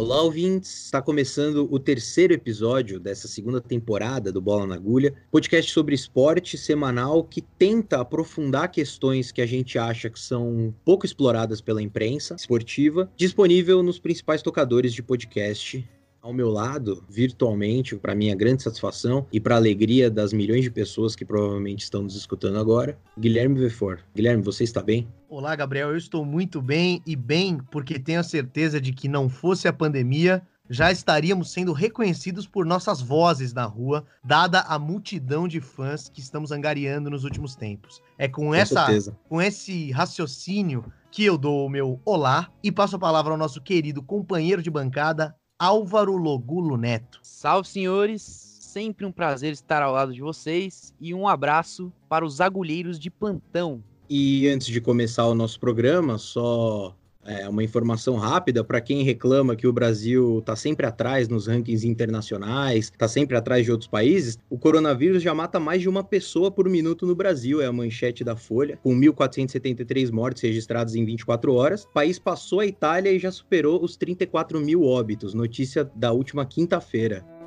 Olá, ouvintes! Está começando o terceiro episódio dessa segunda temporada do Bola na Agulha, podcast sobre esporte semanal que tenta aprofundar questões que a gente acha que são pouco exploradas pela imprensa esportiva, disponível nos principais tocadores de podcast ao meu lado, virtualmente, para minha grande satisfação e para a alegria das milhões de pessoas que provavelmente estão nos escutando agora, Guilherme Vefor. Guilherme, você está bem? Olá, Gabriel. Eu estou muito bem e bem porque tenho a certeza de que não fosse a pandemia, já estaríamos sendo reconhecidos por nossas vozes na rua, dada a multidão de fãs que estamos angariando nos últimos tempos. É com, com essa certeza. com esse raciocínio que eu dou o meu olá e passo a palavra ao nosso querido companheiro de bancada, Álvaro Logulo Neto. Salve, senhores! Sempre um prazer estar ao lado de vocês e um abraço para os agulheiros de plantão. E antes de começar o nosso programa, só é, uma informação rápida para quem reclama que o Brasil está sempre atrás nos rankings internacionais, está sempre atrás de outros países. O coronavírus já mata mais de uma pessoa por minuto no Brasil, é a manchete da Folha, com 1.473 mortes registradas em 24 horas. O país passou a Itália e já superou os 34 mil óbitos, notícia da última quinta-feira.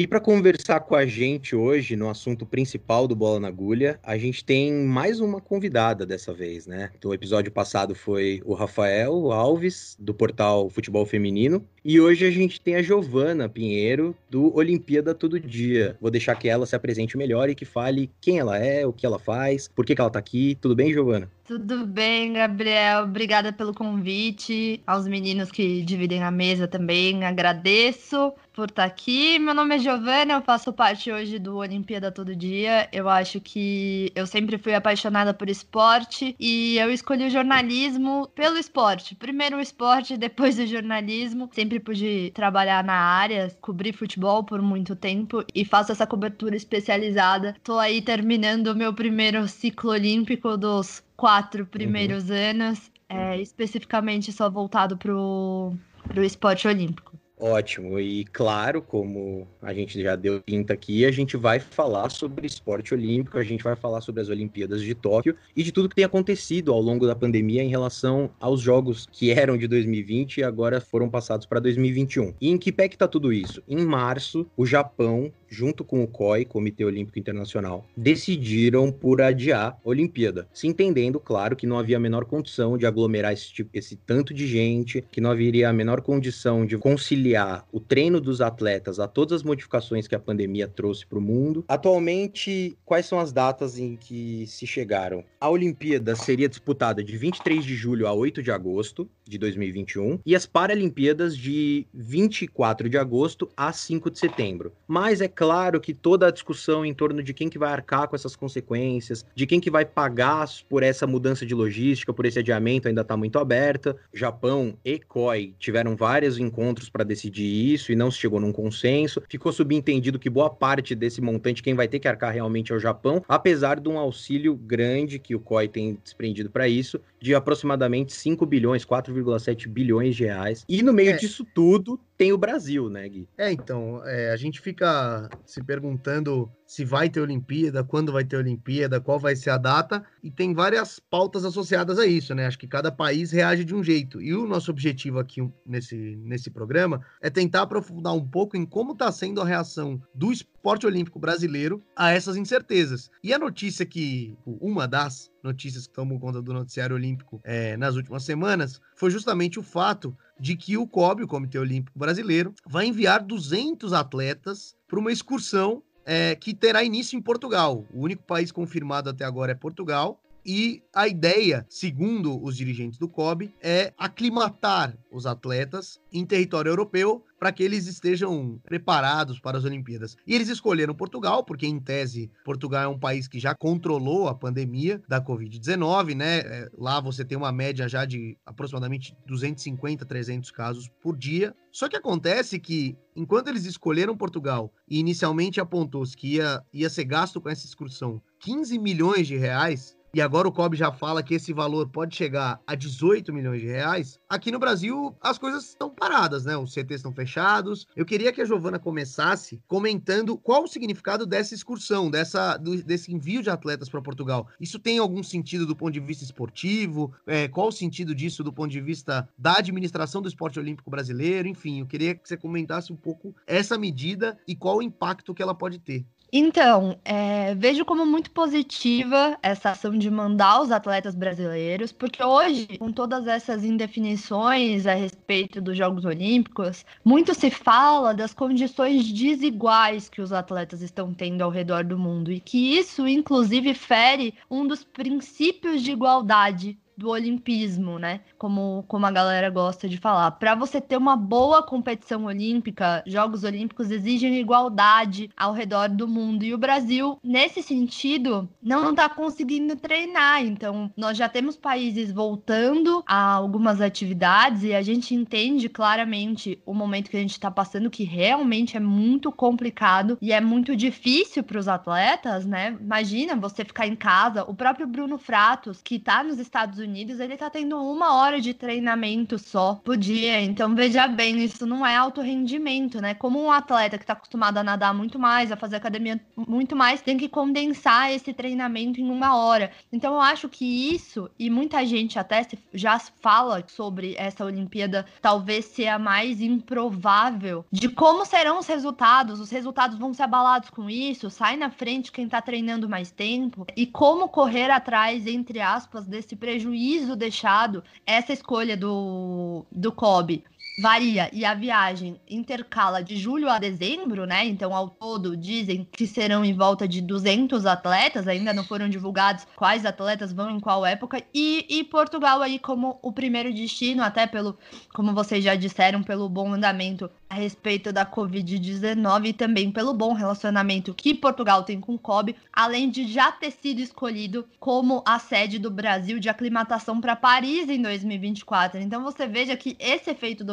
E para conversar com a gente hoje no assunto principal do Bola na Agulha, a gente tem mais uma convidada dessa vez, né? O episódio passado foi o Rafael Alves, do portal Futebol Feminino, e hoje a gente tem a Giovana Pinheiro, do Olimpíada Todo Dia. Vou deixar que ela se apresente melhor e que fale quem ela é, o que ela faz, por que, que ela tá aqui. Tudo bem, Giovana? Tudo bem, Gabriel. Obrigada pelo convite. Aos meninos que dividem a mesa também, agradeço por estar aqui. Meu nome é Giovana, eu faço parte hoje do Olimpíada Todo Dia. Eu acho que eu sempre fui apaixonada por esporte e eu escolhi o jornalismo pelo esporte. Primeiro o esporte, depois o jornalismo. Sempre pude trabalhar na área, cobrir futebol por muito tempo e faço essa cobertura especializada. Tô aí terminando o meu primeiro ciclo olímpico dos quatro primeiros uhum. anos, é, especificamente só voltado pro, pro esporte olímpico. Ótimo, e claro, como a gente já deu pinta aqui, a gente vai falar sobre esporte olímpico, a gente vai falar sobre as Olimpíadas de Tóquio e de tudo que tem acontecido ao longo da pandemia em relação aos jogos que eram de 2020 e agora foram passados para 2021. E em que pé que tá tudo isso? Em março, o Japão junto com o COI, Comitê Olímpico Internacional, decidiram por adiar a Olimpíada, se entendendo, claro, que não havia a menor condição de aglomerar esse, tipo, esse tanto de gente, que não haveria a menor condição de conciliar o treino dos atletas a todas as modificações que a pandemia trouxe para o mundo. Atualmente, quais são as datas em que se chegaram? A Olimpíada seria disputada de 23 de julho a 8 de agosto de 2021 e as Paralimpíadas de 24 de agosto a 5 de setembro. Mas é claro que toda a discussão em torno de quem que vai arcar com essas consequências, de quem que vai pagar por essa mudança de logística, por esse adiamento, ainda está muito aberta. Japão e COI tiveram vários encontros para decidir isso e não se chegou num consenso. Ficou subentendido que boa parte desse montante quem vai ter que arcar realmente é o Japão, apesar de um auxílio grande que o COI tem desprendido para isso, de aproximadamente 5 bilhões, 4,7 bilhões de reais. E no meio é. disso tudo tem o Brasil, né, Gui? É, então, é, a gente fica se perguntando se vai ter Olimpíada, quando vai ter Olimpíada, qual vai ser a data, e tem várias pautas associadas a isso, né? Acho que cada país reage de um jeito. E o nosso objetivo aqui nesse, nesse programa é tentar aprofundar um pouco em como está sendo a reação do esporte olímpico brasileiro a essas incertezas. E a notícia que, uma das notícias que tomam conta do noticiário olímpico é, nas últimas semanas, foi justamente o fato de que o COB, o Comitê Olímpico Brasileiro, vai enviar 200 atletas para uma excursão é, que terá início em Portugal. O único país confirmado até agora é Portugal. E a ideia, segundo os dirigentes do COB, é aclimatar os atletas em território europeu para que eles estejam preparados para as Olimpíadas. E eles escolheram Portugal, porque em tese Portugal é um país que já controlou a pandemia da Covid-19, né? É, lá você tem uma média já de aproximadamente 250, 300 casos por dia. Só que acontece que, enquanto eles escolheram Portugal e inicialmente apontou-se que ia, ia ser gasto com essa excursão 15 milhões de reais, e agora o COB já fala que esse valor pode chegar a 18 milhões de reais, aqui no Brasil as coisas estão paradas, né? Os CTs estão fechados. Eu queria que a Giovana começasse comentando qual o significado dessa excursão, dessa, do, desse envio de atletas para Portugal. Isso tem algum sentido do ponto de vista esportivo? É, qual o sentido disso do ponto de vista da administração do esporte olímpico brasileiro? Enfim, eu queria que você comentasse um pouco essa medida e qual o impacto que ela pode ter. Então, é, vejo como muito positiva essa ação de mandar os atletas brasileiros, porque hoje, com todas essas indefinições a respeito dos Jogos Olímpicos, muito se fala das condições desiguais que os atletas estão tendo ao redor do mundo e que isso, inclusive, fere um dos princípios de igualdade do olimpismo, né? Como, como a galera gosta de falar. Para você ter uma boa competição olímpica, Jogos Olímpicos exigem igualdade ao redor do mundo. E o Brasil, nesse sentido, não está conseguindo treinar. Então, nós já temos países voltando a algumas atividades e a gente entende claramente o momento que a gente está passando, que realmente é muito complicado e é muito difícil para os atletas, né? Imagina você ficar em casa. O próprio Bruno Fratos, que está nos Estados Unidos, Unidos, ele tá tendo uma hora de treinamento só por dia. Então, veja bem, isso não é alto rendimento, né? Como um atleta que tá acostumado a nadar muito mais, a fazer academia muito mais, tem que condensar esse treinamento em uma hora. Então, eu acho que isso, e muita gente até já fala sobre essa Olimpíada, talvez ser a mais improvável de como serão os resultados. Os resultados vão ser abalados com isso, sai na frente quem tá treinando mais tempo, e como correr atrás, entre aspas, desse prejuízo prejuízo deixado essa escolha do, do Kobe varia e a viagem intercala de julho a dezembro, né? Então, ao todo, dizem que serão em volta de 200 atletas, ainda não foram divulgados quais atletas vão em qual época, e, e Portugal aí como o primeiro destino, até pelo, como vocês já disseram, pelo bom andamento a respeito da Covid-19 e também pelo bom relacionamento que Portugal tem com o COB, além de já ter sido escolhido como a sede do Brasil de aclimatação para Paris em 2024. Então você veja que esse efeito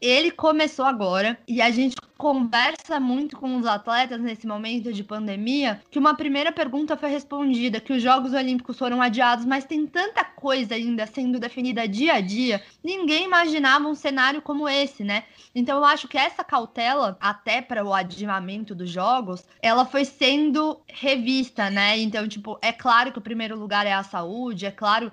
ele começou agora e a gente conversa muito com os atletas nesse momento de pandemia, que uma primeira pergunta foi respondida, que os Jogos Olímpicos foram adiados, mas tem tanta coisa ainda sendo definida dia a dia, ninguém imaginava um cenário como esse, né? Então eu acho que essa cautela, até para o adiamento dos jogos, ela foi sendo revista, né? Então, tipo, é claro que o primeiro lugar é a saúde, é claro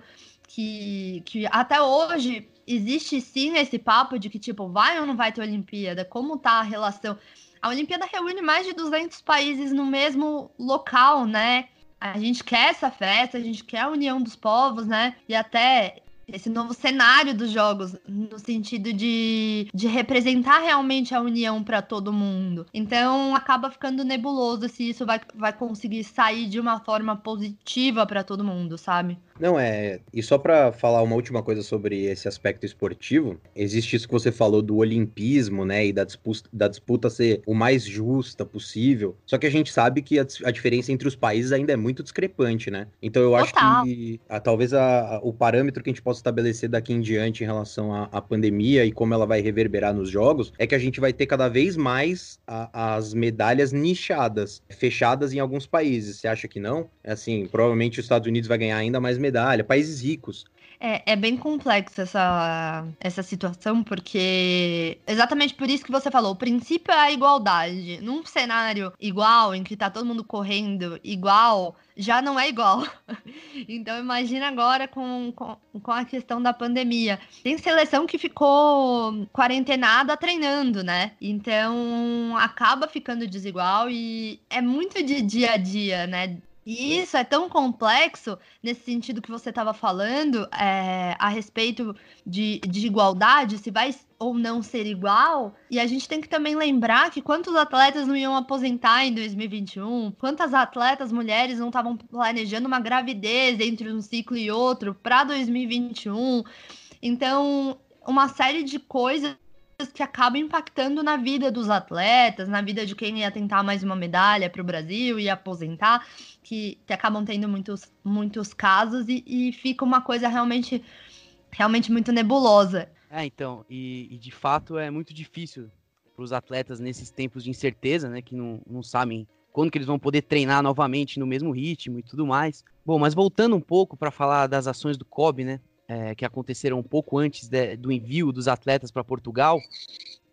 que, que até hoje existe sim esse papo de que, tipo, vai ou não vai ter Olimpíada? Como tá a relação? A Olimpíada reúne mais de 200 países no mesmo local, né? A gente quer essa festa, a gente quer a união dos povos, né? E até esse novo cenário dos jogos, no sentido de, de representar realmente a união para todo mundo. Então acaba ficando nebuloso se isso vai, vai conseguir sair de uma forma positiva para todo mundo, sabe? Não, é. E só para falar uma última coisa sobre esse aspecto esportivo, existe isso que você falou do olimpismo, né? E da disputa, da disputa ser o mais justa possível. Só que a gente sabe que a, a diferença entre os países ainda é muito discrepante, né? Então eu acho Total. que a, talvez a, o parâmetro que a gente possa estabelecer daqui em diante em relação à, pandemia e como ela vai reverberar nos jogos é que a gente vai ter cada vez mais as medalhas nichadas, fechadas em alguns países. Você acha que não? É assim, provavelmente os Estados Unidos vai ganhar ainda mais medalha, países ricos. É, é bem complexa essa, essa situação, porque exatamente por isso que você falou, o princípio é a igualdade. Num cenário igual, em que tá todo mundo correndo igual, já não é igual. Então imagina agora com, com, com, a questão da pandemia. Tem seleção que ficou quarentenada treinando, né? Então acaba ficando desigual e é muito de dia a dia, né? E isso é tão complexo nesse sentido que você estava falando é, a respeito de, de igualdade, se vai ou não ser igual. E a gente tem que também lembrar que quantos atletas não iam aposentar em 2021, quantas atletas mulheres não estavam planejando uma gravidez entre um ciclo e outro para 2021. Então, uma série de coisas que acabam impactando na vida dos atletas, na vida de quem ia tentar mais uma medalha para o Brasil e aposentar, que, que, acabam tendo muitos, muitos casos e, e fica uma coisa realmente, realmente muito nebulosa. É, então, e, e de fato é muito difícil para os atletas nesses tempos de incerteza, né, que não, não sabem quando que eles vão poder treinar novamente no mesmo ritmo e tudo mais. Bom, mas voltando um pouco para falar das ações do COB, né? É, que aconteceram um pouco antes de, do envio dos atletas para Portugal.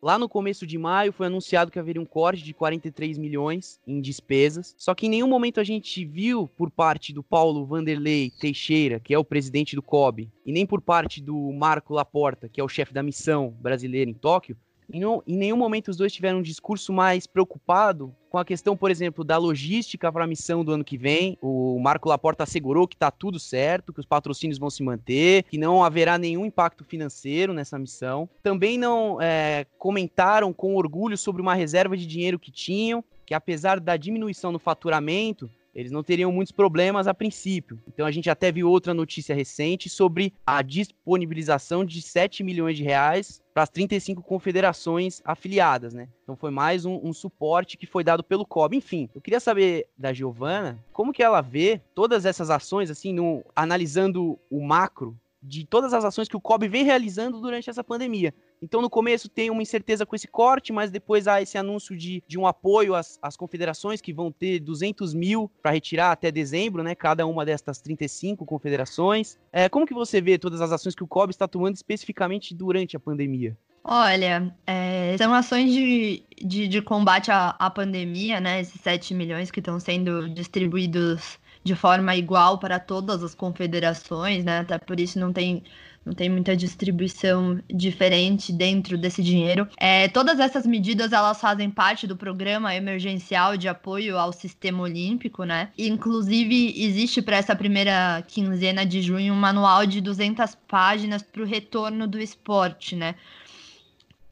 Lá no começo de maio foi anunciado que haveria um corte de 43 milhões em despesas. Só que em nenhum momento a gente viu por parte do Paulo Vanderlei Teixeira, que é o presidente do COB, e nem por parte do Marco Laporta, que é o chefe da missão brasileira em Tóquio, em, em nenhum momento os dois tiveram um discurso mais preocupado com a questão, por exemplo, da logística para a missão do ano que vem. O Marco Laporta assegurou que está tudo certo, que os patrocínios vão se manter, que não haverá nenhum impacto financeiro nessa missão. Também não é, comentaram com orgulho sobre uma reserva de dinheiro que tinham, que apesar da diminuição no faturamento, eles não teriam muitos problemas a princípio. Então a gente até viu outra notícia recente sobre a disponibilização de 7 milhões de reais para as 35 confederações afiliadas, né? Então foi mais um, um, suporte que foi dado pelo COB. Enfim, eu queria saber da Giovana como que ela vê todas essas ações, assim, no, analisando o macro de todas as ações que o COB vem realizando durante essa pandemia. Então, no começo tem uma incerteza com esse corte, mas depois há esse anúncio de, de um apoio às, às confederações que vão ter 200 mil para retirar até dezembro, né? Cada uma destas 35 confederações. É, como que você vê todas as ações que o COB está tomando especificamente durante a pandemia? Olha, é, são ações de, de, de combate à, à, pandemia, né? Esses 7 milhões que estão sendo distribuídos de forma igual para todas as confederações, né? Até por isso não tem não tem muita distribuição diferente dentro desse dinheiro. É, todas essas medidas elas fazem parte do programa emergencial de apoio ao sistema olímpico, né? Inclusive existe para essa primeira quinzena de junho um manual de 200 páginas para o retorno do esporte, né?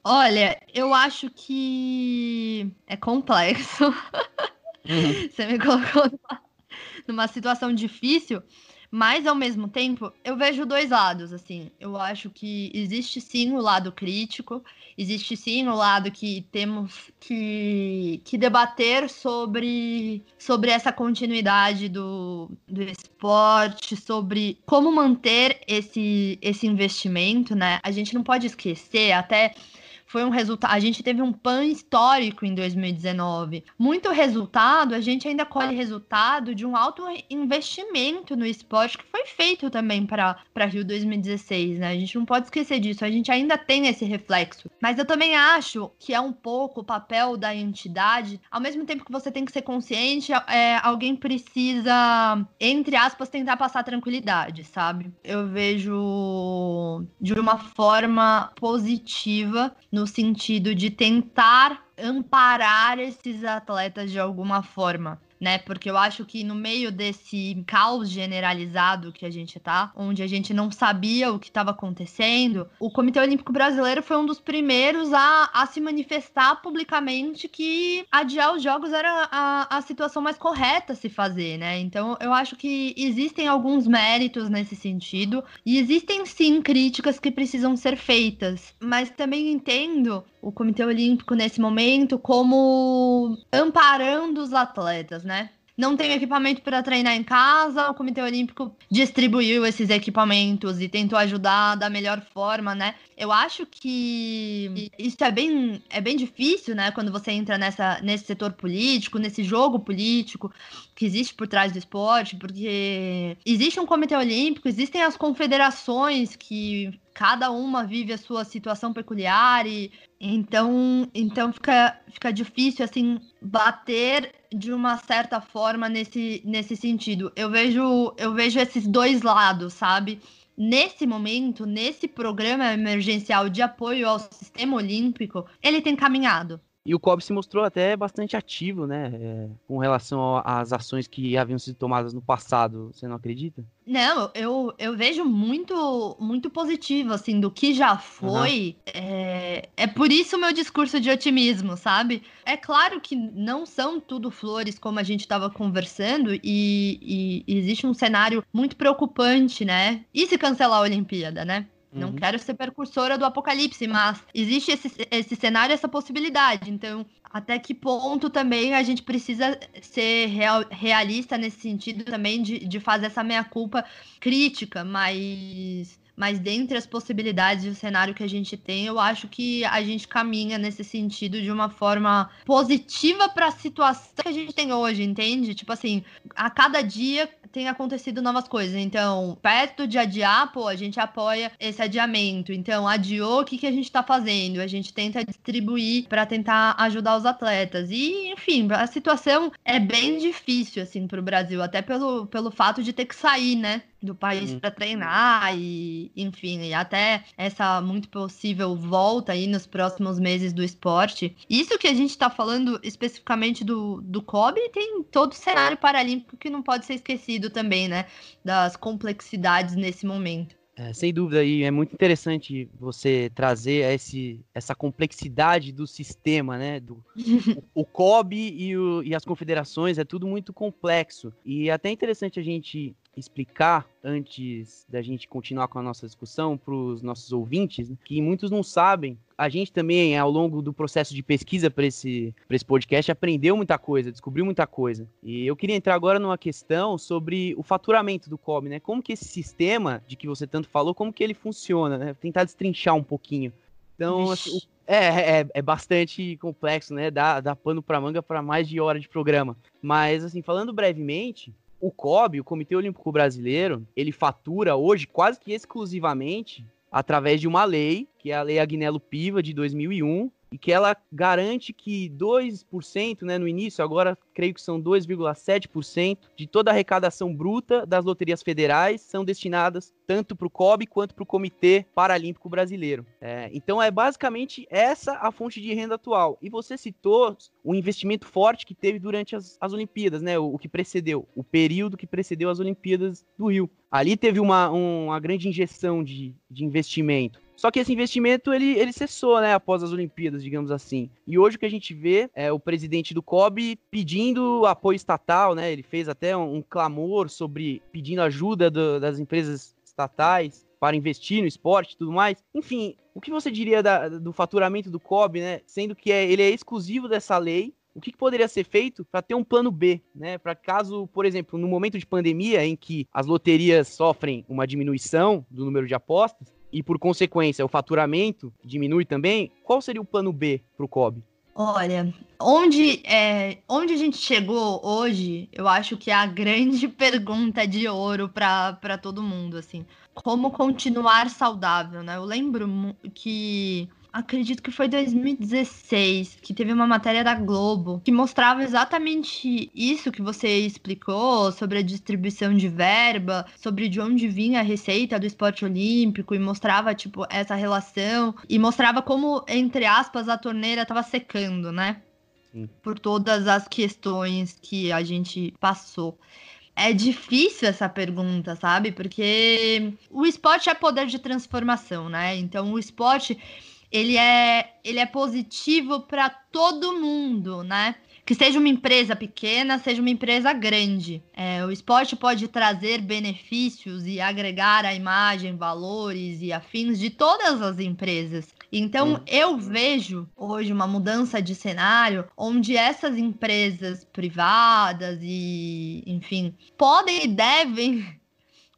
Olha, eu acho que é complexo. Uhum. Você me colocou numa, numa situação difícil, mas ao mesmo tempo, eu vejo dois lados, assim. Eu acho que existe sim o lado crítico, existe sim o lado que temos que, que debater sobre, sobre essa continuidade do, do esporte, sobre como manter esse, esse investimento, né? A gente não pode esquecer, até foi um resultado. A gente teve um pan histórico em 2019. Muito resultado, a gente ainda colhe resultado de um alto investimento no esporte que foi feito também para Rio 2016, né? A gente não pode esquecer disso. A gente ainda tem esse reflexo. Mas eu também acho que é um pouco o papel da entidade. Ao mesmo tempo que você tem que ser consciente, é, alguém precisa, entre aspas, tentar passar tranquilidade, sabe? Eu vejo de uma forma positiva no no sentido de tentar amparar esses atletas de alguma forma né? Porque eu acho que no meio desse caos generalizado que a gente tá, onde a gente não sabia o que estava acontecendo, o Comitê Olímpico Brasileiro foi um dos primeiros a, a se manifestar publicamente que adiar os jogos era a, a situação mais correta a se fazer, né? Então eu acho que existem alguns méritos nesse sentido e existem sim críticas que precisam ser feitas, mas também entendo o Comitê Olímpico nesse momento como amparando os atletas, né? Não tem equipamento para treinar em casa, o Comitê Olímpico distribuiu esses equipamentos e tentou ajudar da melhor forma, né? Eu acho que isso é bem, é bem difícil, né? Quando você entra nessa, nesse setor político, nesse jogo político que existe por trás do esporte, porque existe um Comitê Olímpico, existem as confederações que cada uma vive a sua situação peculiar e então então fica, fica difícil assim bater de uma certa forma nesse, nesse sentido. Eu vejo eu vejo esses dois lados, sabe? Nesse momento, nesse programa emergencial de apoio ao sistema olímpico, ele tem caminhado. E o COB se mostrou até bastante ativo, né? É, com relação às ações que haviam sido tomadas no passado. Você não acredita? Não, eu, eu vejo muito muito positivo, assim, do que já foi. Uhum. É, é por isso o meu discurso de otimismo, sabe? É claro que não são tudo flores, como a gente estava conversando, e, e existe um cenário muito preocupante, né? E se cancelar a Olimpíada, né? Não uhum. quero ser percursora do apocalipse, mas existe esse, esse cenário, essa possibilidade. Então, até que ponto também a gente precisa ser real, realista nesse sentido também de, de fazer essa meia-culpa crítica, mas mas dentre as possibilidades e o cenário que a gente tem, eu acho que a gente caminha nesse sentido de uma forma positiva para a situação que a gente tem hoje, entende? Tipo assim, a cada dia tem acontecido novas coisas. Então, perto de adiar, pô, a gente apoia esse adiamento. Então, adiou, o que, que a gente tá fazendo? A gente tenta distribuir para tentar ajudar os atletas. E, enfim, a situação é bem difícil, assim, pro Brasil, até pelo, pelo fato de ter que sair, né? do país uhum. para treinar e, enfim, e até essa muito possível volta aí nos próximos meses do esporte. Isso que a gente está falando especificamente do, do COB tem todo o cenário paralímpico que não pode ser esquecido também, né? Das complexidades nesse momento. É, sem dúvida, e é muito interessante você trazer esse, essa complexidade do sistema, né? Do, o, o COB e, o, e as confederações, é tudo muito complexo. E é até interessante a gente explicar, antes da gente continuar com a nossa discussão, para os nossos ouvintes, né, que muitos não sabem. A gente também, ao longo do processo de pesquisa para esse, esse podcast, aprendeu muita coisa, descobriu muita coisa. E eu queria entrar agora numa questão sobre o faturamento do COB, né? Como que esse sistema de que você tanto falou, como que ele funciona, né? Tentar destrinchar um pouquinho. Então, assim, é, é, é, bastante complexo, né? Dá, dá pano para manga para mais de hora de programa. Mas, assim, falando brevemente, o COB, o Comitê Olímpico Brasileiro, ele fatura hoje quase que exclusivamente através de uma lei, que é a Lei Agnello Piva de 2001, e que ela garante que 2%, né, no início, agora creio que são 2,7% de toda a arrecadação bruta das loterias federais são destinadas tanto para o COB quanto para o Comitê Paralímpico Brasileiro. É, então é basicamente essa a fonte de renda atual. E você citou o investimento forte que teve durante as, as Olimpíadas, né, o, o que precedeu, o período que precedeu as Olimpíadas do Rio. Ali teve uma, um, uma grande injeção de, de investimento. Só que esse investimento ele, ele cessou, né, após as Olimpíadas, digamos assim. E hoje o que a gente vê é o presidente do COB pedindo apoio estatal, né? Ele fez até um, um clamor sobre pedindo ajuda do, das empresas estatais para investir no esporte e tudo mais. Enfim, o que você diria da, do faturamento do COB, né? Sendo que é, ele é exclusivo dessa lei, o que, poderia ser feito para ter um plano B, né? Para caso, por exemplo, no momento de pandemia em que as loterias sofrem uma diminuição do número de apostas, e, por consequência, o faturamento diminui também, qual seria o plano B para o COB? Olha, onde, é, onde a gente chegou hoje, eu acho que é a grande pergunta de ouro para todo mundo, assim. Como continuar saudável, né? Eu lembro que acredito que foi 2016, que teve uma matéria da Globo que mostrava exatamente isso que você explicou sobre a distribuição de verba, sobre de onde vinha a receita do esporte olímpico e mostrava tipo essa relação e mostrava como entre aspas a torneira estava secando, né? Sim. Por todas as questões que a gente passou. É difícil essa pergunta, sabe? Porque o esporte é poder de transformação, né? Então o esporte ele é, ele é positivo para todo mundo, né? Que seja uma empresa pequena, seja uma empresa grande. É, o esporte pode trazer benefícios e agregar a imagem, valores e afins de todas as empresas. Então, eu vejo hoje uma mudança de cenário onde essas empresas privadas e, enfim, podem e devem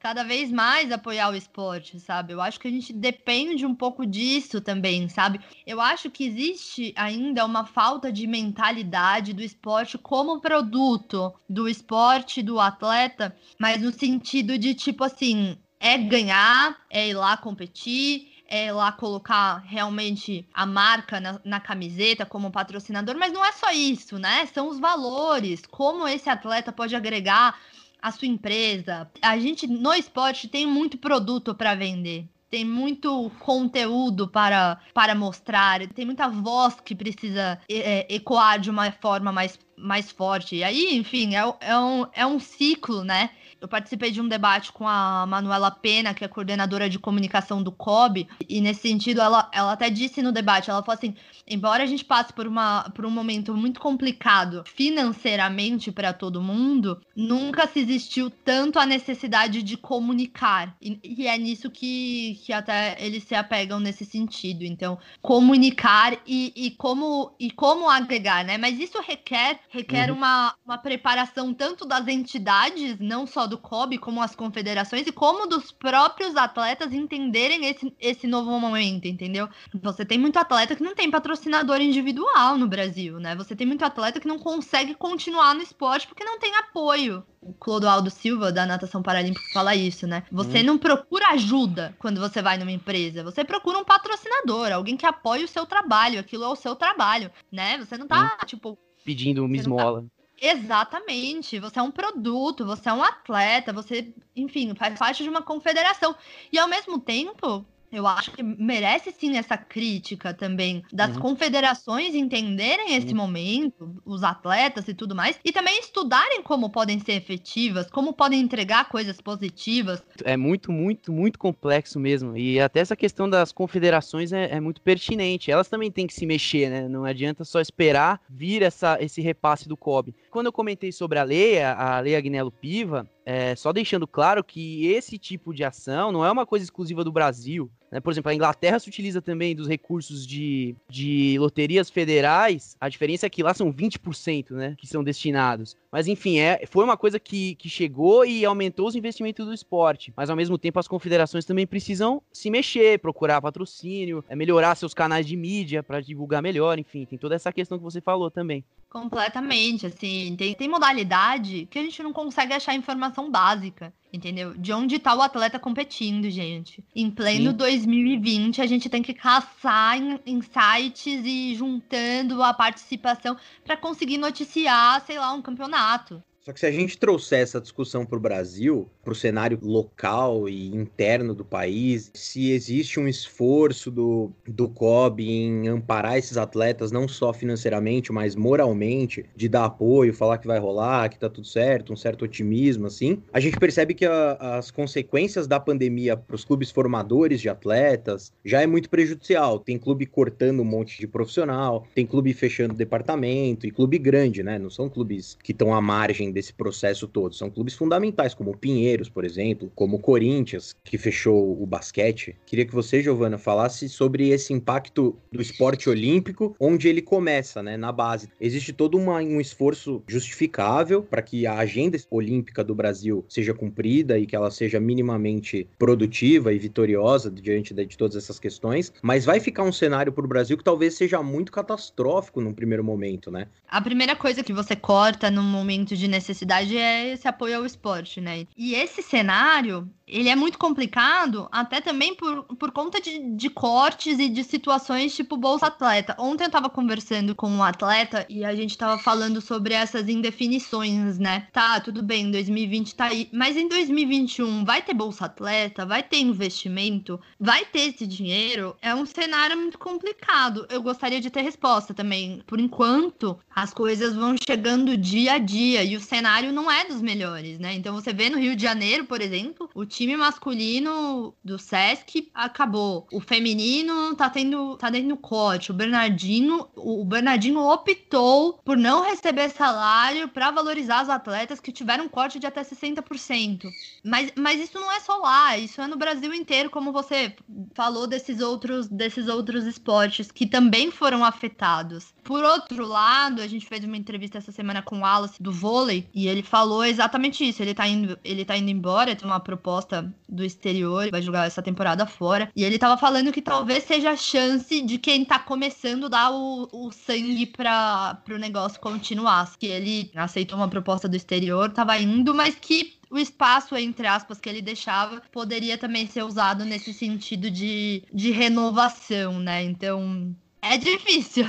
cada vez mais apoiar o esporte, sabe? Eu acho que a gente depende um pouco disso também, sabe? Eu acho que existe ainda uma falta de mentalidade do esporte como produto do esporte do atleta, mas no sentido de tipo assim, é ganhar, é ir lá competir, é lá colocar realmente a marca na, na, camiseta como patrocinador, mas não é só isso, né? São os valores, como esse atleta pode agregar a sua empresa. A gente no esporte tem muito produto para vender. Tem muito conteúdo para, para mostrar, tem muita voz que precisa é, ecoar de uma forma mais, mais forte. E aí, enfim, é, é, um, é um ciclo, né? Eu participei de um debate com a Manuela Pena, que é coordenadora de comunicação do COB, e nesse sentido ela, ela até disse no debate, ela falou assim, embora a gente passe por, uma, por um momento muito complicado financeiramente para todo mundo, nunca se existiu tanto a necessidade de comunicar. E, e, é nisso que, que até eles se apegam nesse sentido. Então, comunicar e, e, como, e como agregar, né? Mas isso requer, requer uhum. uma, uma preparação tanto das entidades, não só do COB, como as confederações e como dos próprios atletas entenderem esse, esse novo momento, entendeu? Você tem muito atleta que não tem patrocinador individual no Brasil, né? Você tem muito atleta que não consegue continuar no esporte porque não tem apoio. O Clodoaldo Silva, da Natação Paralímpica, fala isso, né? Você hum. não procura ajuda quando você vai numa empresa. Você procura um patrocinador, alguém que apoie o seu trabalho. Aquilo é o seu trabalho, né? Você não tá, hum. tipo... Pedindo uma tá esmola. Exatamente. Você é um produto, você é um atleta, você, enfim, faz parte de uma confederação. E ao mesmo tempo, eu acho que merece sim essa crítica também das uhum. confederações entenderem esse uhum. momento, os atletas e tudo mais, e também estudarem como podem ser efetivas, como podem entregar coisas positivas. É muito, muito, muito complexo mesmo. E até essa questão das confederações é, é muito pertinente. Elas também têm que se mexer, né? Não adianta só esperar vir essa, esse repasse do COB. Quando eu comentei sobre a lei, a lei Agnello Piva, é, só deixando claro que esse tipo de ação não é uma coisa exclusiva do Brasil. Né? Por exemplo, a Inglaterra se utiliza também dos recursos de, de loterias federais. A diferença é que lá são 20% né, que são destinados. Mas enfim, é, foi uma coisa que, que chegou e aumentou os investimentos do esporte. Mas ao mesmo tempo, as confederações também precisam se mexer, procurar patrocínio, é, melhorar seus canais de mídia para divulgar melhor. Enfim, tem toda essa questão que você falou também. Completamente, assim, tem, tem modalidade que a gente não consegue achar informação básica, entendeu? De onde tá o atleta competindo, gente. Em pleno Sim. 2020, a gente tem que caçar em, em sites e juntando a participação para conseguir noticiar, sei lá, um campeonato. Só que se a gente trouxer essa discussão para o Brasil, para o cenário local e interno do país, se existe um esforço do, do COB em amparar esses atletas, não só financeiramente, mas moralmente, de dar apoio, falar que vai rolar, que tá tudo certo, um certo otimismo, assim, a gente percebe que a, as consequências da pandemia para os clubes formadores de atletas já é muito prejudicial. Tem clube cortando um monte de profissional, tem clube fechando departamento, e clube grande, né? Não são clubes que estão à margem desse processo todo. São clubes fundamentais, como o Pinheiros, por exemplo, como o Corinthians, que fechou o basquete. Queria que você, Giovana, falasse sobre esse impacto do esporte olímpico, onde ele começa, né, na base. Existe todo uma, um esforço justificável para que a agenda olímpica do Brasil seja cumprida e que ela seja minimamente produtiva e vitoriosa diante de, todas essas questões, mas vai ficar um cenário para o Brasil que talvez seja muito catastrófico num primeiro momento, né? A primeira coisa que você corta num momento de necessidade necessidade é esse apoio ao esporte, né? E esse cenário, ele é muito complicado, até também por, por conta de, de cortes e de situações tipo Bolsa Atleta. Ontem eu tava conversando com um atleta e a gente tava falando sobre essas indefinições, né? Tá, tudo bem, 2020 tá aí, mas em 2021 vai ter Bolsa Atleta, vai ter investimento, vai ter esse dinheiro? É um cenário muito complicado. Eu gostaria de ter resposta também. Por enquanto, as coisas vão chegando dia a dia e o cenário não é dos melhores, né? Então você vê no Rio de Janeiro, por exemplo, o time masculino do Sesc acabou. O feminino tá tendo tá dentro do corte. O Bernardino, o Bernardino optou por não receber salário para valorizar os atletas que tiveram corte de até 60%. Mas, mas isso não é só lá, isso é no Brasil inteiro, como você falou desses outros desses outros esportes que também foram afetados. Por outro lado, a gente fez uma entrevista essa semana com o Wallace do vôlei e ele falou exatamente isso. Ele tá indo, ele tá indo embora, tem uma proposta do exterior, vai jogar essa temporada fora. E ele tava falando que talvez seja a chance de quem tá começando dar o, o sangue para pro negócio continuar. Que ele aceitou uma proposta do exterior, tava indo, mas que o espaço, entre aspas, que ele deixava poderia também ser usado nesse sentido de, de renovação, né? Então, é difícil.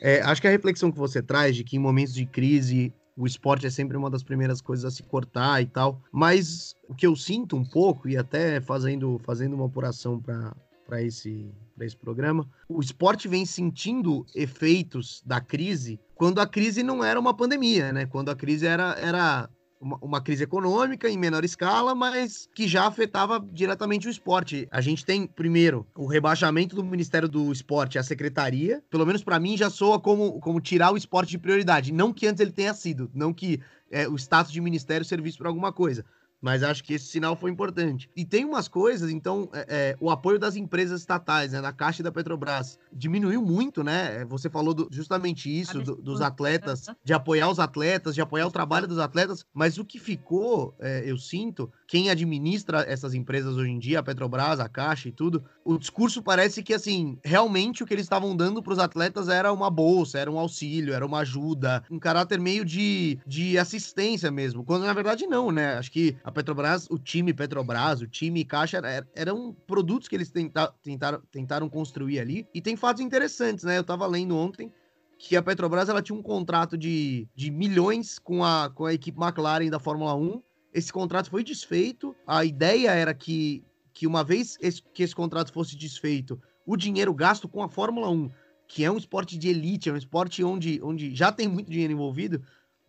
É, acho que a reflexão que você traz de que em momentos de crise o esporte é sempre uma das primeiras coisas a se cortar e tal. Mas o que eu sinto um pouco, e até fazendo, fazendo uma apuração para esse, esse programa, o esporte vem sentindo efeitos da crise quando a crise não era uma pandemia, né? Quando a crise era, era uma, uma, crise econômica em menor escala, mas que já afetava diretamente o esporte. A gente tem, primeiro, o rebaixamento do Ministério do Esporte à secretaria. Pelo menos para mim já soa como, como tirar o esporte de prioridade. Não que antes ele tenha sido, não que é, o status de ministério servisse para alguma coisa. Mas acho que esse sinal foi importante. E tem umas coisas, então, é, é, o apoio das empresas estatais, né, da Caixa e da Petrobras, diminuiu muito, né? Você falou do, justamente isso, do, dos atletas, de apoiar os atletas, de apoiar o trabalho dos atletas, mas o que ficou, é, eu sinto, quem administra essas empresas hoje em dia, a Petrobras, a Caixa e tudo, o discurso parece que, assim, realmente o que eles estavam dando para os atletas era uma bolsa, era um auxílio, era uma ajuda, um caráter meio de, de assistência mesmo, quando na verdade não, né? Acho que a Petrobras, o time Petrobras, o time Caixa eram produtos que eles tenta, tentaram, tentaram construir ali. E tem fatos interessantes, né? Eu tava lendo ontem que a Petrobras ela tinha um contrato de, de milhões com a, com a equipe McLaren da Fórmula 1. Esse contrato foi desfeito. A ideia era que, que uma vez esse, que esse contrato fosse desfeito, o dinheiro gasto com a Fórmula 1, que é um esporte de elite, é um esporte onde, onde já tem muito dinheiro envolvido,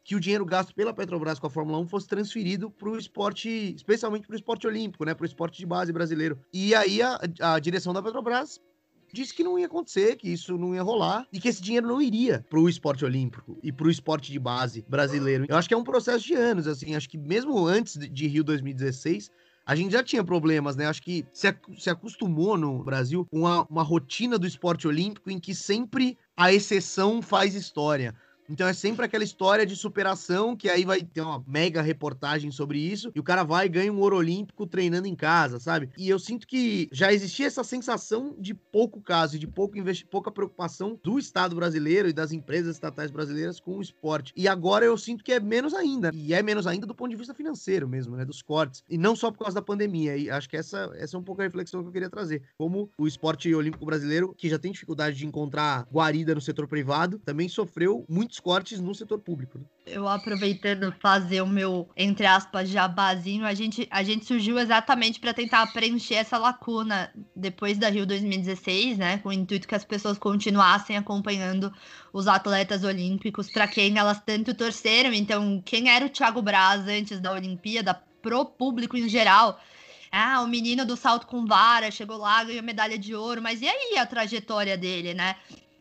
que o dinheiro gasto pela Petrobras com a Fórmula 1 fosse transferido para o esporte, especialmente para o esporte olímpico, né, para o esporte de base brasileiro. E aí a, a direção da Petrobras disse que não ia acontecer, que isso não ia rolar e que esse dinheiro não iria para o esporte olímpico e para o esporte de base brasileiro. Eu acho que é um processo de anos, assim, acho que mesmo antes de Rio 2016, a gente já tinha problemas, né? Acho que se, acostumou no Brasil com uma, uma rotina do esporte olímpico em que sempre a exceção faz história. Então é sempre aquela história de superação que aí vai ter uma mega reportagem sobre isso e o cara vai e ganha um ouro olímpico treinando em casa, sabe? E eu sinto que já existia essa sensação de pouco caso e de pouco investi pouca preocupação do Estado brasileiro e das empresas estatais brasileiras com o esporte. E agora eu sinto que é menos ainda. E é menos ainda do ponto de vista financeiro mesmo, né? Dos cortes. E não só por causa da pandemia. E acho que essa, essa é um pouco a reflexão que eu queria trazer. Como o esporte olímpico brasileiro, que já tem dificuldade de encontrar guarida no setor privado, também sofreu muitos cortes no setor público. Né? Eu aproveitando fazer o meu, entre aspas, jabazinho, a gente, a gente surgiu exatamente para tentar preencher essa lacuna depois da Rio 2016, né? Com o intuito que as pessoas continuassem acompanhando os atletas olímpicos para quem elas tanto torceram. Então, quem era o Thiago Braz antes da Olimpíada, pro público em geral. Ah, o menino do salto com vara chegou lá, ganhou medalha de ouro, mas e aí a trajetória dele, né?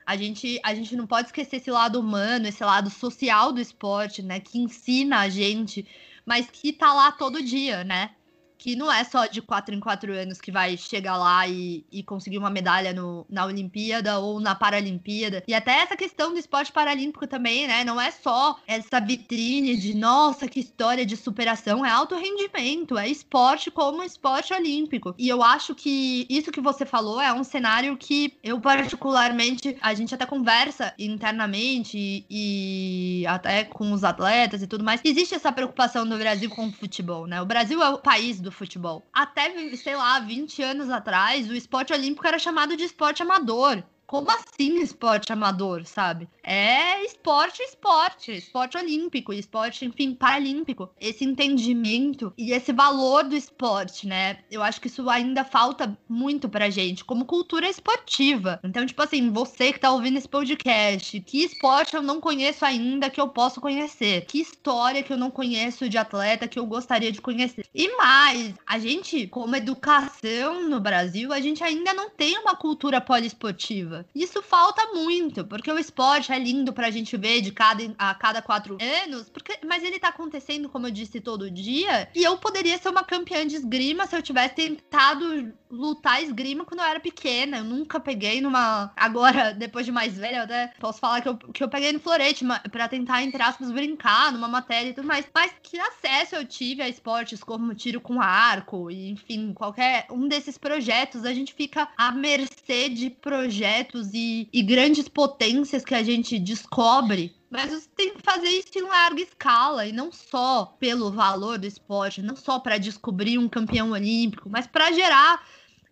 A gente, a gente não pode esquecer esse lado humano, esse lado social do esporte, né? Que ensina a gente, mas que tá lá todo dia, né? Que não é só de quatro em quatro anos que vai chegar lá e, e conseguir uma medalha no, na Olimpíada ou na Paralimpíada. E até essa questão do esporte paralímpico também, né? Não é só essa vitrine de nossa, que história de superação, é alto rendimento, é esporte como esporte olímpico. E eu acho que isso que você falou é um cenário que eu, particularmente, a gente até conversa internamente e, e até com os atletas e tudo mais. Existe essa preocupação no Brasil com o futebol, né? O Brasil é o país do do futebol. Até, sei lá, 20 anos atrás, o esporte olímpico era chamado de esporte amador. Como assim esporte amador, sabe? É esporte, esporte, esporte olímpico, esporte, enfim, paralímpico. Esse entendimento e esse valor do esporte, né? Eu acho que isso ainda falta muito pra gente, como cultura esportiva. Então, tipo assim, você que tá ouvindo esse podcast, que esporte eu não conheço ainda que eu posso conhecer? Que história que eu não conheço de atleta que eu gostaria de conhecer? E mais, a gente, como educação no Brasil, a gente ainda não tem uma cultura poliesportiva. Isso falta muito, porque o esporte é lindo pra gente ver de cada, a cada quatro anos, porque, mas ele tá acontecendo, como eu disse, todo dia. E eu poderia ser uma campeã de esgrima se eu tivesse tentado lutar esgrima quando eu era pequena. Eu nunca peguei numa. Agora, depois de mais velha, eu até posso falar que eu, que eu peguei no florete para tentar, entre aspas, brincar numa matéria e tudo mais. Mas que acesso eu tive a esportes como tiro com arco, e, enfim, qualquer um desses projetos, a gente fica à mercê de projetos e, e grandes potências que a gente descobre mas você tem que fazer isso em larga escala e não só pelo valor do esporte, não só para descobrir um campeão olímpico, mas para gerar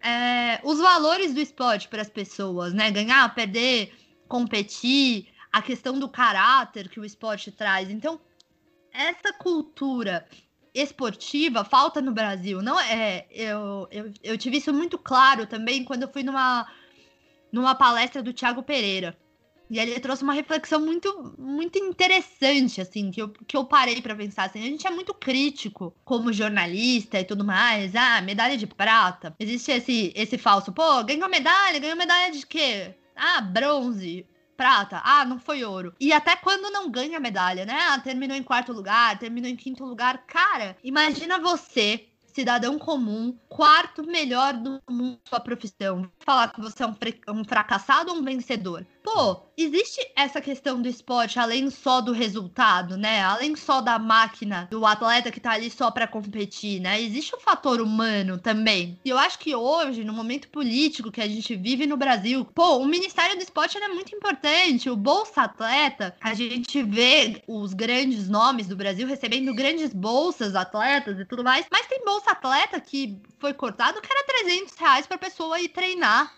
é, os valores do esporte para as pessoas, né? Ganhar, perder, competir, a questão do caráter que o esporte traz. Então, essa cultura esportiva falta no Brasil. Não é, eu, eu, eu tive isso muito claro também quando eu fui numa, numa palestra do Thiago Pereira. E ele trouxe uma reflexão muito, muito interessante, assim, que eu, que eu parei para pensar. Assim, a gente é muito crítico como jornalista e tudo mais. Ah, medalha de prata. Existe esse, esse falso, pô, ganhou medalha, ganhou medalha de quê? Ah, bronze. prata, ah, não foi ouro. E até quando não ganha medalha, né? Ah, terminou em quarto lugar, terminou em quinto lugar. Cara, imagina você cidadão comum, quarto melhor do mundo sua profissão. Falar que você é um, um fracassado ou um vencedor? Pô, existe essa questão do esporte além só do resultado, né? Além só da máquina, do atleta que tá ali só para competir, né? Existe o fator humano também. E eu acho que hoje, no momento político que a gente vive no Brasil, pô, o Ministério do Esporte é muito importante. O Bolsa Atleta, a gente vê os grandes nomes do Brasil recebendo grandes bolsas atletas e tudo mais, mas tem bolsa atleta que foi cortado que era 300 reais pra pessoa ir treinar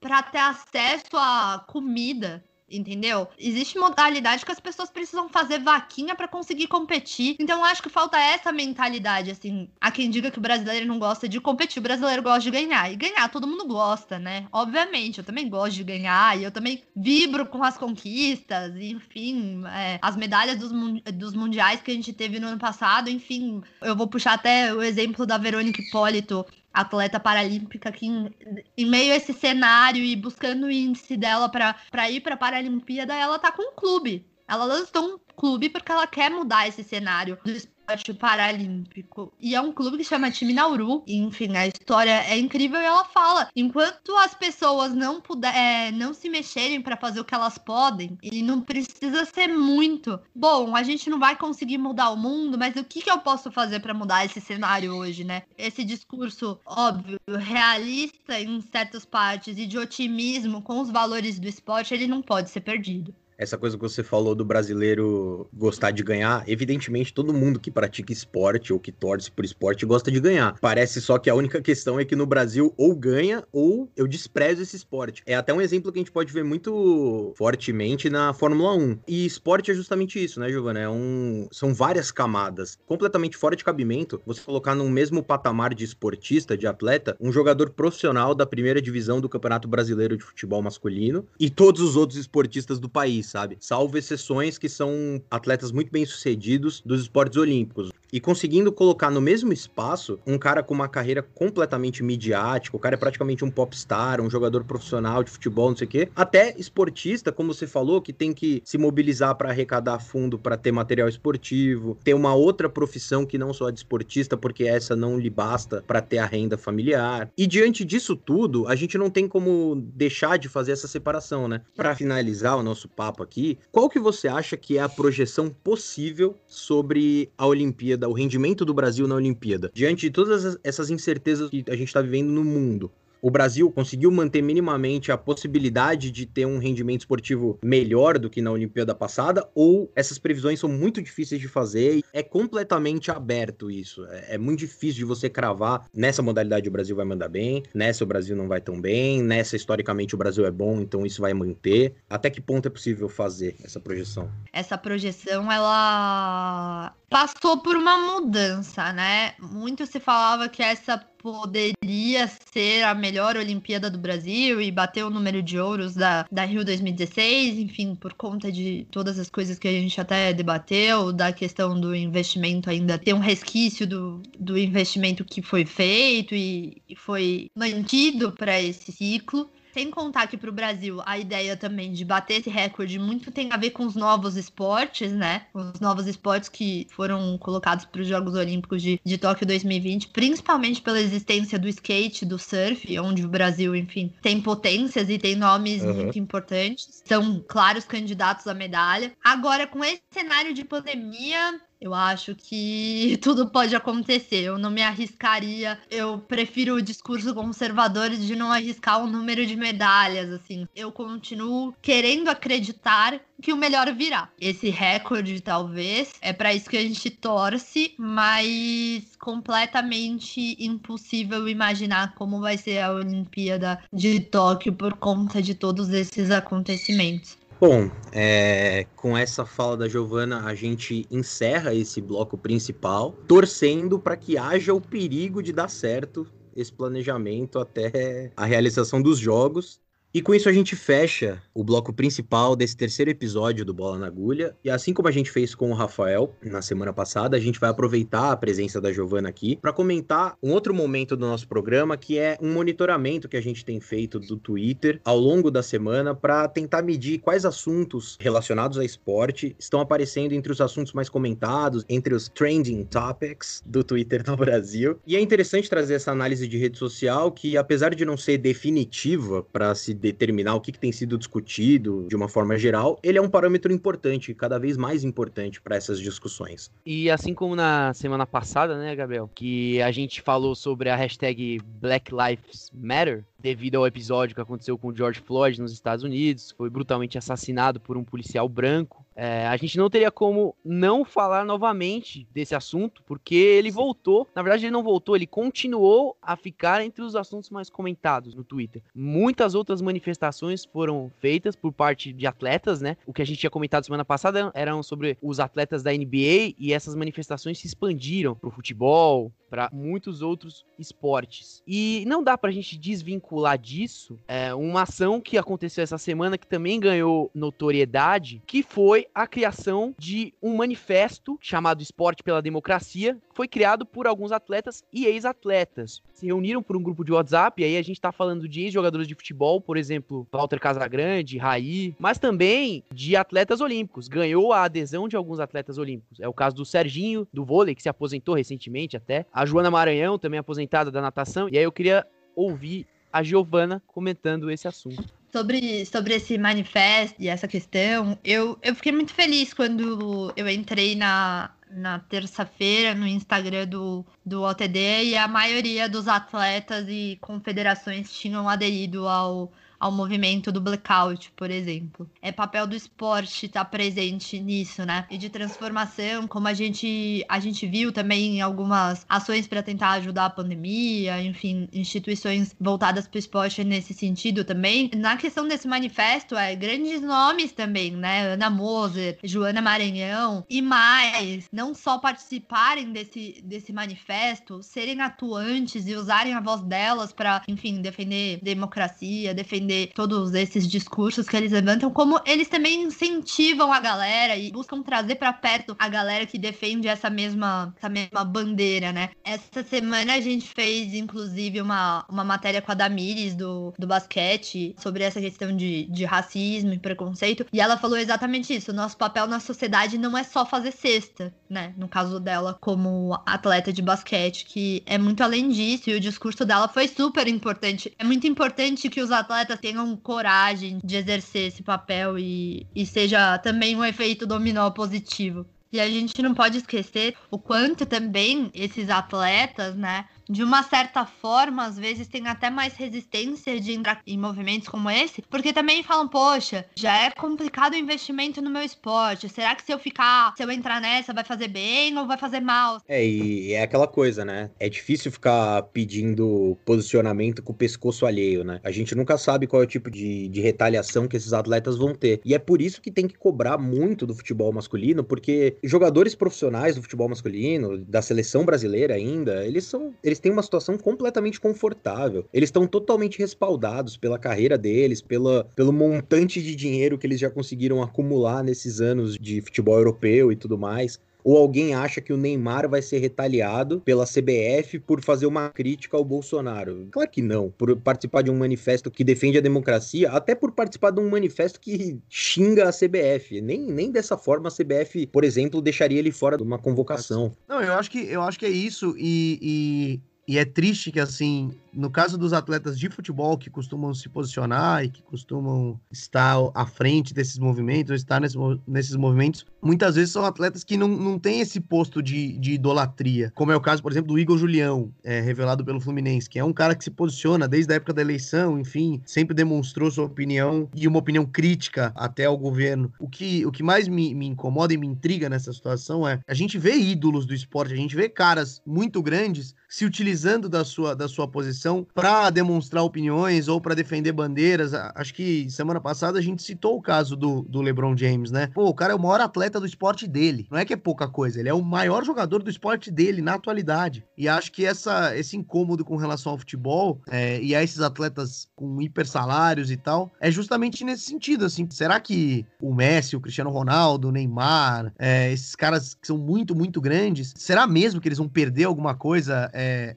para ter acesso a comida, entendeu? Existe modalidade que as pessoas precisam fazer vaquinha para conseguir competir. Então eu acho que falta essa mentalidade, assim. Há quem diga que o brasileiro não gosta de competir, o brasileiro gosta de ganhar. E ganhar todo mundo gosta, né? Obviamente, eu também gosto de ganhar e eu também vibro com as conquistas, enfim, é, as medalhas dos, dos mundiais que a gente teve no ano passado, enfim. Eu vou puxar até o exemplo da Verônica Hipólito atleta paralímpica que em, em, meio a esse cenário e buscando o índice dela para ir para a Paralimpíada, ela tá com um clube. Ela lançou um clube porque ela quer mudar esse cenário do esporte paralímpico. E é um clube que chama Time Nauru. E, enfim, a história é incrível e ela fala: enquanto as pessoas não puder, é, não se mexerem para fazer o que elas podem, e não precisa ser muito. Bom, a gente não vai conseguir mudar o mundo, mas o que, que eu posso fazer para mudar esse cenário hoje, né? Esse discurso, óbvio, realista em certas partes e de otimismo com os valores do esporte, ele não pode ser perdido essa coisa que você falou do brasileiro gostar de ganhar, evidentemente todo mundo que pratica esporte ou que torce por esporte gosta de ganhar. Parece só que a única questão é que no Brasil ou ganha ou eu desprezo esse esporte. É até um exemplo que a gente pode ver muito fortemente na Fórmula 1. E esporte é justamente isso, né, Giovana? É um... São várias camadas. Completamente fora de cabimento você colocar no mesmo patamar de esportista, de atleta, um jogador profissional da primeira divisão do Campeonato Brasileiro de Futebol Masculino e todos os outros esportistas do país sabe? Salvo exceções que são atletas muito bem sucedidos dos esportes olímpicos e conseguindo colocar no mesmo espaço um cara com uma carreira completamente midiática, o cara é praticamente um popstar, um jogador profissional de futebol, não sei o quê, até esportista, como você falou, que tem que se mobilizar para arrecadar fundo para ter material esportivo, ter uma outra profissão que não só a de esportista, porque essa não lhe basta para ter a renda familiar. E diante disso tudo, a gente não tem como deixar de fazer essa separação, né? Para finalizar o nosso papo aqui, qual que você acha que é a projeção possível sobre a Olimpíada Olimpíada, o rendimento do Brasil na Olimpíada, diante de todas essas incertezas que a gente está vivendo no mundo, o Brasil conseguiu manter minimamente a possibilidade de ter um rendimento esportivo melhor do que na Olimpíada passada, ou essas previsões são muito difíceis de fazer? É completamente aberto isso. É, é muito difícil de você cravar nessa modalidade o Brasil vai mandar bem, nessa o Brasil não vai tão bem, nessa historicamente o Brasil é bom, então isso vai manter. Até que ponto é possível fazer essa projeção? Essa projeção, ela passou por uma mudança, né? Muito se falava que essa poderia ser a melhor Olimpíada do Brasil e bater o número de ouros da, da Rio 2016, enfim, por conta de todas as coisas que a gente até debateu, da questão do investimento ainda ter um resquício do, do investimento que foi feito e, e foi mantido para esse ciclo. Sem contar que para o Brasil a ideia também de bater esse recorde muito tem a ver com os novos esportes, né? Os novos esportes que foram colocados para os Jogos Olímpicos de, de Tóquio 2020, principalmente pela existência do skate, do surf, onde o Brasil, enfim, tem potências e tem nomes uhum. muito importantes. São claros candidatos à medalha. Agora, com esse cenário de pandemia, eu acho que tudo pode acontecer. Eu não me arriscaria. Eu prefiro o discurso conservador de não arriscar o número de medalhas, assim. Eu continuo querendo acreditar que o melhor virá. Esse recorde, talvez, é para isso que a gente torce, mas completamente impossível imaginar como vai ser a Olimpíada de Tóquio por conta de todos esses acontecimentos. Bom, é, com essa fala da Giovana, a gente encerra esse bloco principal, torcendo para que haja o perigo de dar certo esse planejamento até a realização dos jogos. E com isso a gente fecha o bloco principal desse terceiro episódio do Bola na Agulha. E assim como a gente fez com o Rafael na semana passada, a gente vai aproveitar a presença da Giovana aqui para comentar um outro momento do nosso programa, que é um monitoramento que a gente tem feito do Twitter ao longo da semana para tentar medir quais assuntos relacionados a esporte estão aparecendo entre os assuntos mais comentados, entre os trending topics do Twitter no Brasil. E é interessante trazer essa análise de rede social que, apesar de não ser definitiva para se determinar o que, que, tem sido discutido de uma forma geral, ele é um parâmetro importante, cada vez mais importante para essas discussões. E assim como na semana passada, né, Gabriel, que a gente falou sobre a hashtag Black Lives Matter, devido ao episódio que aconteceu com o George Floyd nos Estados Unidos, foi brutalmente assassinado por um policial branco. É, a gente não teria como não falar novamente desse assunto, porque ele voltou. Na verdade, ele não voltou, ele continuou a ficar entre os assuntos mais comentados no Twitter. Muitas outras manifestações foram feitas por parte de atletas, né? O que a gente tinha comentado semana passada eram sobre os atletas da NBA e essas manifestações se expandiram para o futebol, para muitos outros esportes. E não dá para a gente desvincular disso é, uma ação que aconteceu essa semana que também ganhou notoriedade, que foi a criação de um manifesto chamado Esporte pela Democracia, foi criado por alguns atletas e ex-atletas. Se reuniram por um grupo de WhatsApp, e aí a gente está falando de ex-jogadores de futebol, por exemplo, Walter Casagrande, Raí, mas também de atletas olímpicos. Ganhou a adesão de alguns atletas olímpicos. É o caso do Serginho, do vôlei, que se aposentou recentemente até. A Joana Maranhão, também aposentada da natação. E aí eu queria ouvir a Giovana comentando esse assunto. Sobre, sobre esse manifesto e essa questão, eu, eu fiquei muito feliz quando eu entrei na, na terça-feira no Instagram do, do OTD e a maioria dos atletas e confederações tinham aderido ao, ao movimento do blackout, por exemplo. É papel do esporte estar tá presente nisso, né? E de transformação, como a gente a gente viu também em algumas ações para tentar ajudar a pandemia, enfim, instituições voltadas para o esporte nesse sentido também. Na questão desse manifesto, é grandes nomes também, né? Ana Moser, Joana Maranhão e mais, não só participarem desse desse manifesto, serem atuantes e usarem a voz delas para, enfim, defender democracia, defender defender todos esses discursos que eles levantam, como eles também incentivam a galera e buscam trazer para perto a galera que defende essa mesma, essa mesma bandeira, né? Essa semana a gente fez, inclusive, uma, uma matéria com a Damires do, do basquete sobre essa questão de, de racismo e preconceito, e ela falou exatamente isso. Nosso papel na sociedade não é só fazer cesta, né? No caso dela, como atleta de basquete, que é muito além disso, e o discurso dela foi super importante. É muito importante que os atletas tenham coragem de exercer esse papel e, e seja também um efeito dominó positivo. E a gente não pode esquecer o quanto também esses atletas, né, de uma certa forma, às vezes tem até mais resistência de entrar em movimentos como esse, porque também falam, poxa, já é complicado o investimento no meu esporte. Será que se eu ficar, se eu entrar nessa, vai fazer bem ou vai fazer mal? É, e é aquela coisa, né? É difícil ficar pedindo posicionamento com o pescoço alheio, né? A gente nunca sabe qual é o tipo de, de retaliação que esses atletas vão ter. E é por isso que tem que cobrar muito do futebol masculino, porque jogadores profissionais do futebol masculino, da seleção brasileira ainda, eles são. Eles eles têm uma situação completamente confortável. Eles estão totalmente respaldados pela carreira deles, pela, pelo montante de dinheiro que eles já conseguiram acumular nesses anos de futebol europeu e tudo mais ou alguém acha que o Neymar vai ser retaliado pela CBF por fazer uma crítica ao Bolsonaro? Claro que não. Por participar de um manifesto que defende a democracia, até por participar de um manifesto que xinga a CBF. Nem, nem dessa forma a CBF, por exemplo, deixaria ele fora de uma convocação. Não, eu acho que, eu acho que é isso e... e... E é triste que, assim, no caso dos atletas de futebol que costumam se posicionar e que costumam estar à frente desses movimentos, estar nesse, nesses movimentos, muitas vezes são atletas que não, não têm esse posto de, de idolatria, como é o caso, por exemplo, do Igor Julião, é, revelado pelo Fluminense, que é um cara que se posiciona desde a época da eleição, enfim, sempre demonstrou sua opinião e uma opinião crítica até ao governo. O que, o que mais me, me incomoda e me intriga nessa situação é a gente vê ídolos do esporte, a gente vê caras muito grandes se utilizando da sua, da sua posição competição para demonstrar opiniões ou para defender bandeiras. Acho que semana passada a gente citou o caso do, do LeBron James, né? Pô, o cara é o maior atleta do esporte dele. Não é que é pouca coisa, ele é o maior jogador do esporte dele na atualidade. E acho que essa, esse incômodo com relação ao futebol é, e a esses atletas com hiper salários e tal, é justamente nesse sentido, assim. Será que o Messi, o Cristiano Ronaldo, o Neymar, é, esses caras que são muito, muito grandes, será mesmo que eles vão perder alguma coisa é,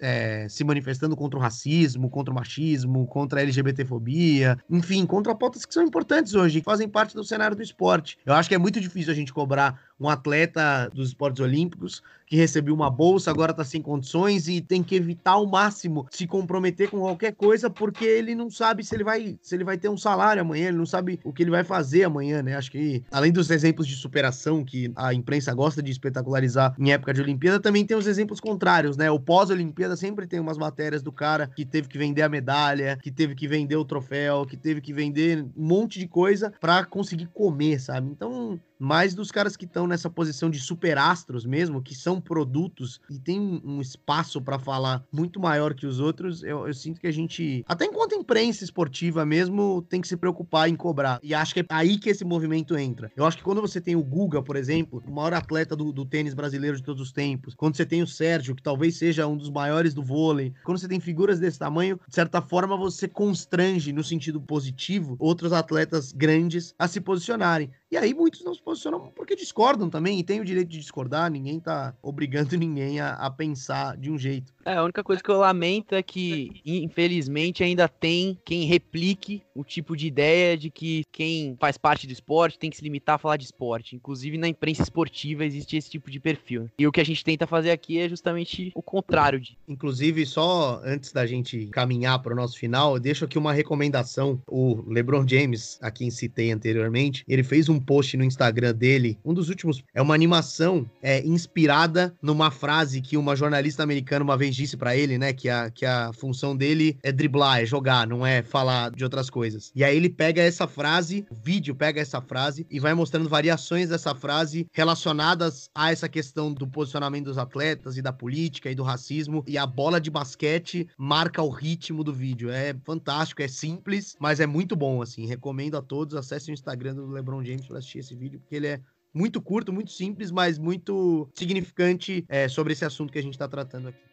é, se manifestando contra o racismo, contra o machismo, contra a LGBTfobia, enfim, contra pautas que são importantes hoje, que fazem parte do cenário do esporte. Eu acho que é muito difícil a gente cobrar um atleta dos esportes olímpicos que recebeu uma bolsa, agora está sem condições e tem que evitar ao máximo se comprometer com qualquer coisa, porque ele não sabe se ele vai se ele vai ter um salário amanhã, ele não sabe o que ele vai fazer amanhã, né? Acho que além dos exemplos de superação que a imprensa gosta de espetacularizar em época de Olimpíada, também tem os exemplos contrários, né? O pós-Olimpíada sempre tem umas matérias do cara que teve que vender a medalha, que teve que vender o troféu, que teve que vender um monte de coisa para conseguir comer, sabe? Então, mais dos caras que estão nessa posição de superastros mesmo, que são produtos e tem um espaço para falar muito maior que os outros, eu, eu, sinto que a gente, até enquanto imprensa esportiva mesmo, tem que se preocupar em cobrar. E acho que é aí que esse movimento entra. Eu acho que quando você tem o Guga, por exemplo, o maior atleta do, do tênis brasileiro de todos os tempos, quando você tem o Sérgio, que talvez seja um dos maiores do vôlei, quando você tem figuras desse tamanho, de certa forma você constrange, no sentido positivo, outros atletas grandes a se posicionarem. E aí muitos não se posicionam porque discordam também, e tem o direito de discordar, ninguém tá obrigando ninguém a, a, pensar de um jeito. É, a única coisa que eu lamento é que, infelizmente, ainda tem quem replique o tipo de ideia de que quem faz parte do esporte tem que se limitar a falar de esporte. Inclusive, na imprensa esportiva existe esse tipo de perfil. E o que a gente tenta fazer aqui é justamente o contrário de. Inclusive, só antes da gente caminhar para o nosso final, eu deixo aqui uma recomendação. O LeBron James, a quem citei anteriormente, ele fez um post no Instagram dele, um dos últimos, é uma animação é, inspirada numa frase que uma jornalista americana uma vez disse para ele, né? Que a, que a função dele é driblar, é jogar, não é falar de outras coisas. E aí ele pega essa frase, o vídeo pega essa frase e vai mostrando variações dessa frase relacionadas a essa questão do posicionamento dos atletas e da política e do racismo. E a bola de basquete marca o ritmo do vídeo. É fantástico, é simples, mas é muito bom, assim. Recomendo a todos, acessem o Instagram do LeBron James para assistir esse vídeo, porque ele é muito curto, muito simples, mas muito significante é, sobre esse assunto que a gente está tratando aqui.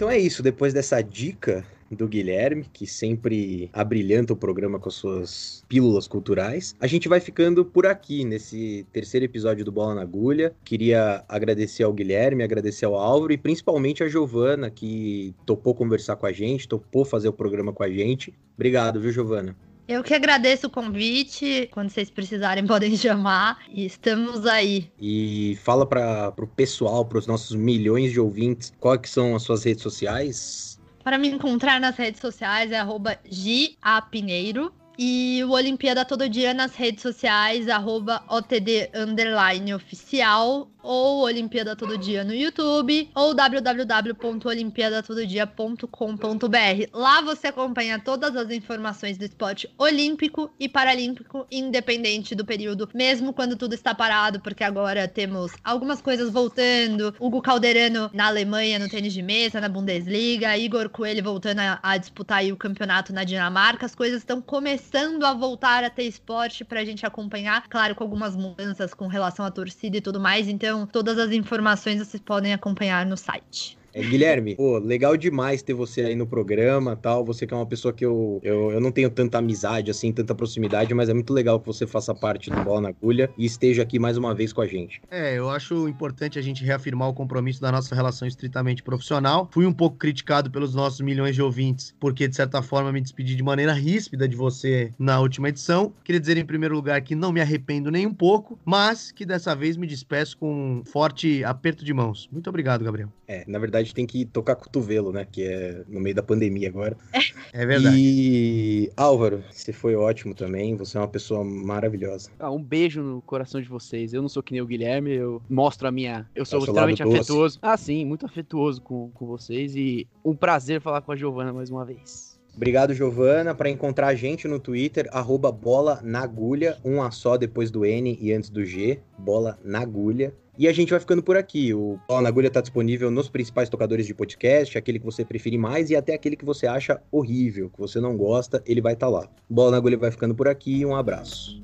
Então é isso, depois dessa dica do Guilherme, que sempre abrilhanta o programa com as suas pílulas culturais. A gente vai ficando por aqui nesse terceiro episódio do Bola na Agulha. Queria agradecer ao Guilherme, agradecer ao Álvaro e principalmente a Giovana, que topou conversar com a gente, topou fazer o programa com a gente. Obrigado, viu, Giovana? Eu que agradeço o convite. Quando vocês precisarem, podem chamar. E estamos aí. E fala para o pessoal, para os nossos milhões de ouvintes, quais que são as suas redes sociais? Para me encontrar nas redes sociais é arroba Pinheiro. E o Olimpíada Todo Dia nas redes sociais, arroba OTD oficial ou Olimpíada Todo Dia no YouTube, ou www.olimpiadatododia.com.br. Lá você acompanha todas as informações do esporte olímpico e paralímpico, independente do período, mesmo quando tudo está parado, porque agora temos algumas coisas voltando. Hugo Calderano na Alemanha no tênis de mesa, na Bundesliga, Igor Coelho voltando a, a disputar o campeonato na Dinamarca. As coisas estão começando a voltar a ter esporte pra gente acompanhar, claro, com algumas mudanças com relação à torcida e tudo mais. Então, então, todas as informações vocês podem acompanhar no site. É, Guilherme, pô, legal demais ter você aí no programa tal. Você que é uma pessoa que eu, eu, eu não tenho tanta amizade, assim, tanta proximidade, mas é muito legal que você faça parte do Bola na Agulha e esteja aqui mais uma vez com a gente. É, eu acho importante a gente reafirmar o compromisso da nossa relação estritamente profissional. Fui um pouco criticado pelos nossos milhões de ouvintes, porque de certa forma me despedi de maneira ríspida de você na última edição. Queria dizer em primeiro lugar que não me arrependo nem um pouco, mas que dessa vez me despeço com um forte aperto de mãos. Muito obrigado, Gabriel. É, na verdade, verdade, tem que tocar cotovelo, né? Que é no meio da pandemia agora. É verdade. E Álvaro, você foi ótimo também. Você é uma pessoa maravilhosa. Ah, um beijo no coração de vocês. Eu não sou que nem o Guilherme, eu mostro a minha. Eu sou extremamente afetuoso. Ah, sim, muito afetuoso com, com vocês. E um prazer falar com a Giovana mais uma vez. Obrigado, Giovana. Para encontrar a gente no Twitter, arroba bola na agulha, um A só depois do N e antes do G, bola na agulha. E a gente vai ficando por aqui. O Bola na Agulha está disponível nos principais tocadores de podcast, aquele que você preferir mais e até aquele que você acha horrível, que você não gosta, ele vai estar tá lá. Bola na Agulha vai ficando por aqui. Um abraço.